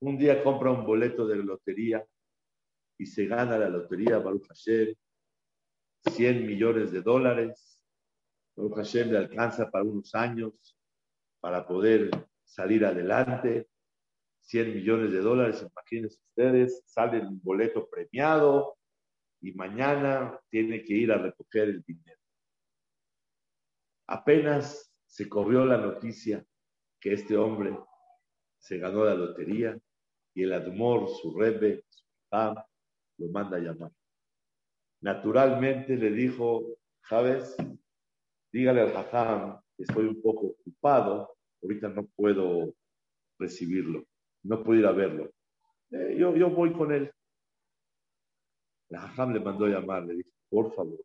Un día compra un boleto de lotería y se gana la lotería Baruch Hashem, 100 millones de dólares. Baruch Hashem le alcanza para unos años para poder salir adelante. 100 millones de dólares, imagínense ustedes, sale un boleto premiado y mañana tiene que ir a recoger el dinero. Apenas se corrió la noticia que este hombre se ganó la lotería y el Admor, su rebe, su lo manda a llamar. Naturalmente le dijo, ¿sabes? Dígale al Jajam que estoy un poco ocupado, ahorita no puedo recibirlo, no puedo ir a verlo. Eh, yo, yo voy con él. El Jajam le mandó a llamar, le dijo, por favor,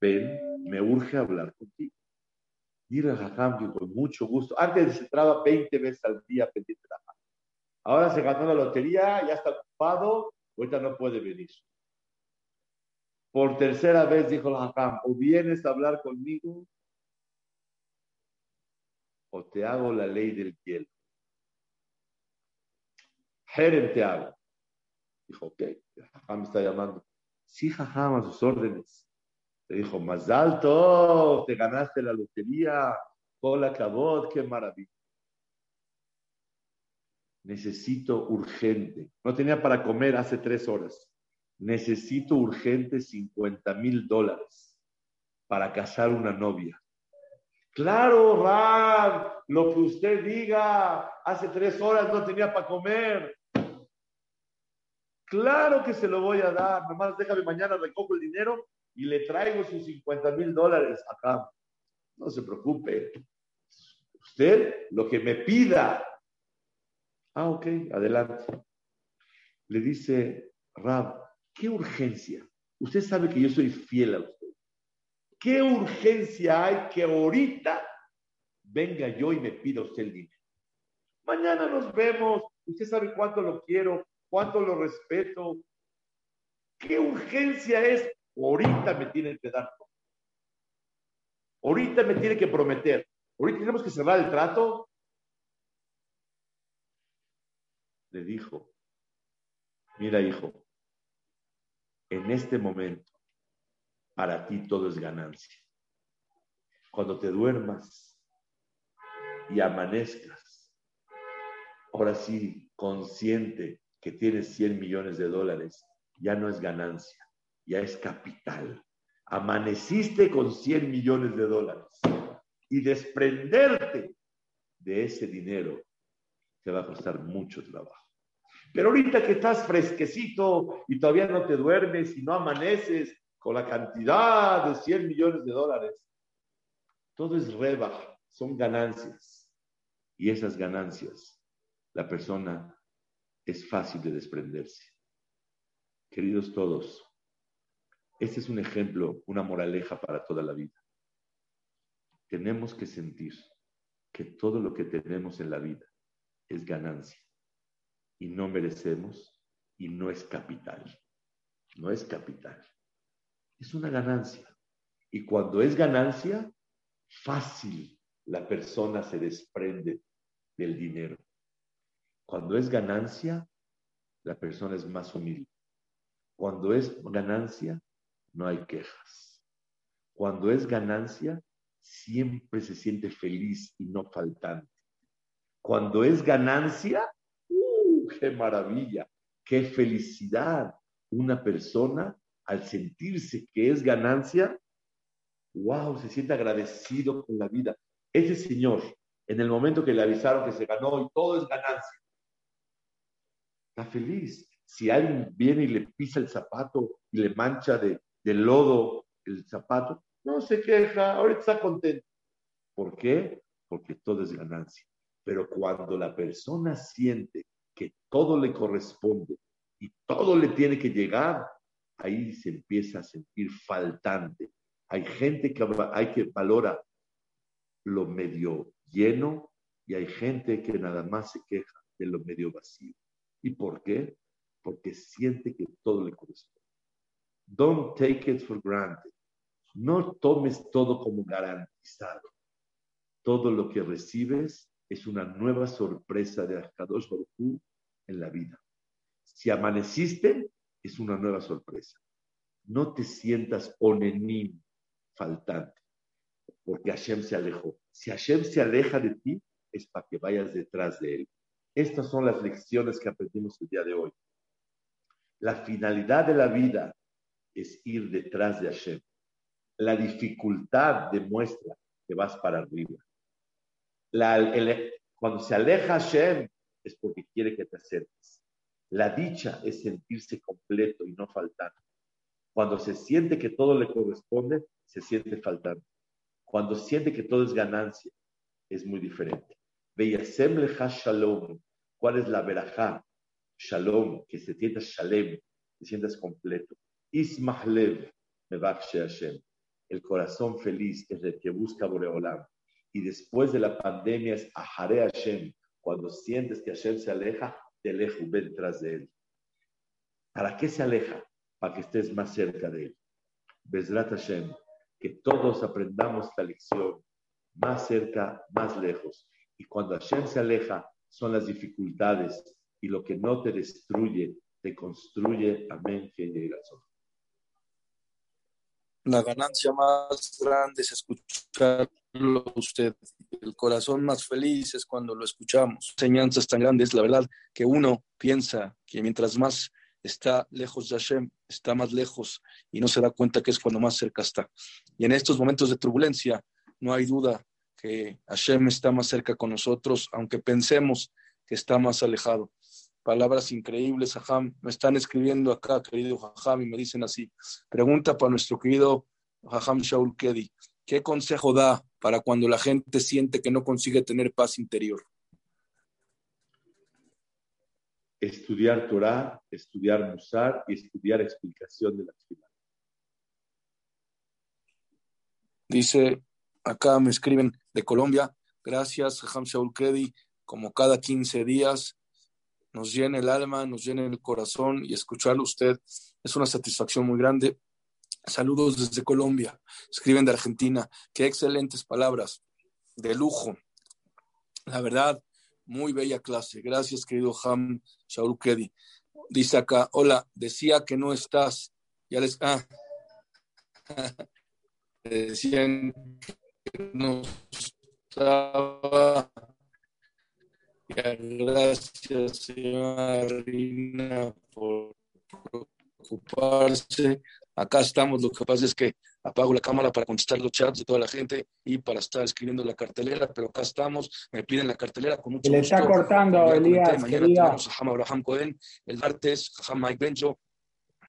ven, me urge hablar contigo. Dile al Jajam con mucho gusto, antes se entraba 20 veces al día pendiente de la Ahora se ganó la lotería, ya está ocupado, ahorita no puede venir. Por tercera vez dijo el Hakam, o vienes a hablar conmigo o te hago la ley del hielo. Jerem te hago. Dijo, ok, el me está llamando. Sí, Jajam, a sus órdenes. Le dijo, más alto, te ganaste la lotería. Hola, cabot, qué maravilla. Necesito urgente. No tenía para comer hace tres horas necesito urgente 50 mil dólares para casar una novia. Claro, Rab, lo que usted diga, hace tres horas no tenía para comer. Claro que se lo voy a dar, nomás déjame mañana, recojo el dinero y le traigo sus 50 mil dólares acá. No se preocupe. Usted lo que me pida. Ah, ok, adelante. Le dice Rab, ¿Qué urgencia? Usted sabe que yo soy fiel a usted. ¿Qué urgencia hay que ahorita venga yo y me pida usted el dinero? Mañana nos vemos. Usted sabe cuánto lo quiero, cuánto lo respeto. ¿Qué urgencia es? Ahorita me tienen que dar Ahorita me tiene que prometer. Ahorita tenemos que cerrar el trato. Le dijo, mira hijo, en este momento, para ti todo es ganancia. Cuando te duermas y amanezcas, ahora sí, consciente que tienes 100 millones de dólares, ya no es ganancia, ya es capital. Amaneciste con 100 millones de dólares y desprenderte de ese dinero te va a costar mucho trabajo. Pero ahorita que estás fresquecito y todavía no te duermes y no amaneces con la cantidad de 100 millones de dólares, todo es reba, son ganancias. Y esas ganancias, la persona es fácil de desprenderse. Queridos todos, este es un ejemplo, una moraleja para toda la vida. Tenemos que sentir que todo lo que tenemos en la vida es ganancia y no merecemos y no es capital. No es capital. Es una ganancia. Y cuando es ganancia, fácil la persona se desprende del dinero. Cuando es ganancia, la persona es más humilde. Cuando es ganancia, no hay quejas. Cuando es ganancia, siempre se siente feliz y no faltante. Cuando es ganancia, qué maravilla, qué felicidad una persona al sentirse que es ganancia, wow, se siente agradecido con la vida. Ese señor, en el momento que le avisaron que se ganó y todo es ganancia, está feliz. Si alguien viene y le pisa el zapato y le mancha de, de lodo el zapato, no se queja, ahorita está contento. ¿Por qué? Porque todo es ganancia. Pero cuando la persona siente que todo le corresponde y todo le tiene que llegar, ahí se empieza a sentir faltante. Hay gente que, hay que valora lo medio lleno y hay gente que nada más se queja de lo medio vacío. ¿Y por qué? Porque siente que todo le corresponde. Don't take it for granted. No tomes todo como garantizado. Todo lo que recibes es una nueva sorpresa de Akadosh Baruj en la vida. Si amaneciste, es una nueva sorpresa. No te sientas onenim, faltante, porque Hashem se alejó. Si Hashem se aleja de ti, es para que vayas detrás de él. Estas son las lecciones que aprendimos el día de hoy. La finalidad de la vida es ir detrás de Hashem. La dificultad demuestra que vas para arriba. cuando se aleja Hashem es porque quiere que te acerques. La dicha es sentirse completo y no faltando. Cuando se siente que todo le corresponde, se siente faltando. Cuando siente que todo es ganancia, es muy diferente. Veyasem lecha shalom. ¿Cuál es la verajá? Shalom, que se sientas shalem, te sientas completo. Ismahlev, Hashem. El corazón feliz es el que busca Boreolam. Y después de la pandemia es Ahare Hashem. Cuando sientes que Hashem se aleja, te aleja, ven tras de él. ¿Para qué se aleja? Para que estés más cerca de él. Bezrat Hashem, que todos aprendamos la lección, más cerca, más lejos. Y cuando Hashem se aleja, son las dificultades y lo que no te destruye, te construye. Amén. La ganancia más grande es escucharlo usted. El corazón más feliz es cuando lo escuchamos. Enseñanzas tan grandes, la verdad, que uno piensa que mientras más está lejos de Hashem, está más lejos y no se da cuenta que es cuando más cerca está. Y en estos momentos de turbulencia, no hay duda que Hashem está más cerca con nosotros, aunque pensemos que está más alejado. Palabras increíbles, Jajam. Me están escribiendo acá, querido Jajam, y me dicen así. Pregunta para nuestro querido Jajam Shaul Kedi. ¿Qué consejo da para cuando la gente siente que no consigue tener paz interior? Estudiar Torah, estudiar Musar y estudiar explicación de la Torah. Dice acá me escriben de Colombia. Gracias, Ham Shaul Kedi, como cada 15 días. Nos llena el alma, nos llena el corazón y escucharlo usted es una satisfacción muy grande. Saludos desde Colombia. Escriben de Argentina. Qué excelentes palabras. De lujo. La verdad, muy bella clase. Gracias, querido Ham Shaul Kedi. Dice acá, hola, decía que no estás. Ya les. Ah. Decían no estaba. Gracias, señora Rina, por preocuparse. Acá estamos, lo que pasa es que apago la cámara para contestar los chats de toda la gente y para estar escribiendo la cartelera, pero acá estamos, me piden la cartelera con mucho Le está cortando, Elías. Mañana tenemos a Ham Abraham Cohen, el martes, Ham Mike Benjo,